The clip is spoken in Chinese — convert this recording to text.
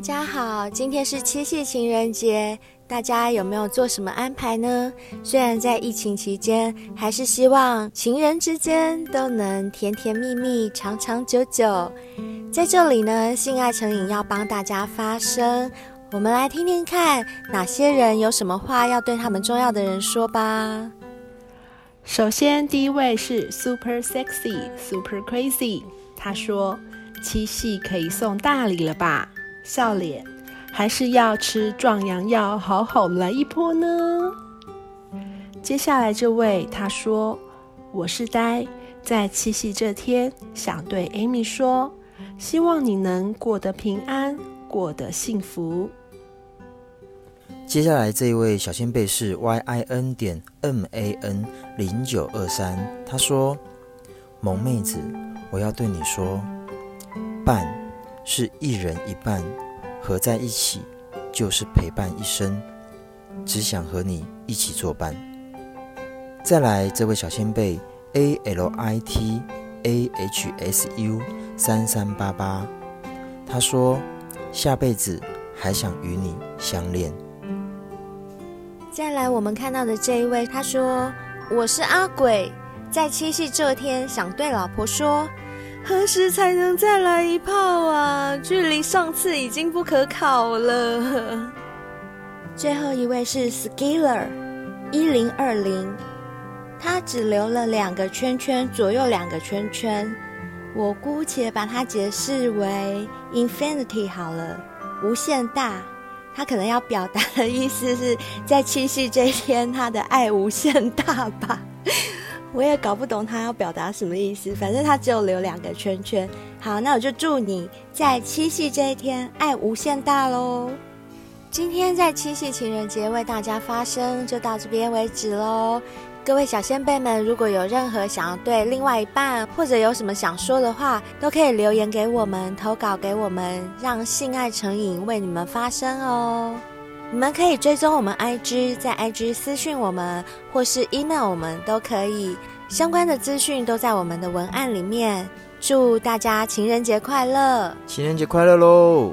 大家好，今天是七夕情人节，大家有没有做什么安排呢？虽然在疫情期间，还是希望情人之间都能甜甜蜜蜜、长长久久。在这里呢，性爱成瘾要帮大家发声，我们来听听看哪些人有什么话要对他们重要的人说吧。首先，第一位是 Super Sexy Super Crazy，他说：“七夕可以送大礼了吧？笑脸，还是要吃壮阳药，好好来一波呢？”接下来这位他说：“我是呆，在七夕这天想对 Amy 说，希望你能过得平安，过得幸福。”接下来这一位小仙贝是 Y I N 点 M A N 零九二三，他说：“萌妹子，我要对你说，伴是一人一半，合在一起就是陪伴一生，只想和你一起作伴。”再来这位小仙贝 A L I T A H S U 三三八八，他说：“下辈子还想与你相恋。”再来，我们看到的这一位，他说：“我是阿鬼，在七夕这天，想对老婆说，何时才能再来一炮啊？距离上次已经不可考了。”最后一位是 Skiller 一零二零，他只留了两个圈圈，左右两个圈圈，我姑且把它解释为 Infinity 好了，无限大。他可能要表达的意思是在七夕这一天，他的爱无限大吧？我也搞不懂他要表达什么意思。反正他只有留两个圈圈。好，那我就祝你在七夕这一天爱无限大喽！今天在七夕情人节为大家发声，就到这边为止喽。各位小仙辈们，如果有任何想要对另外一半，或者有什么想说的话，都可以留言给我们，投稿给我们，让性爱成瘾为你们发声哦。你们可以追踪我们 IG，在 IG 私讯我们，或是 email 我们都可以。相关的资讯都在我们的文案里面。祝大家情人节快乐！情人节快乐喽！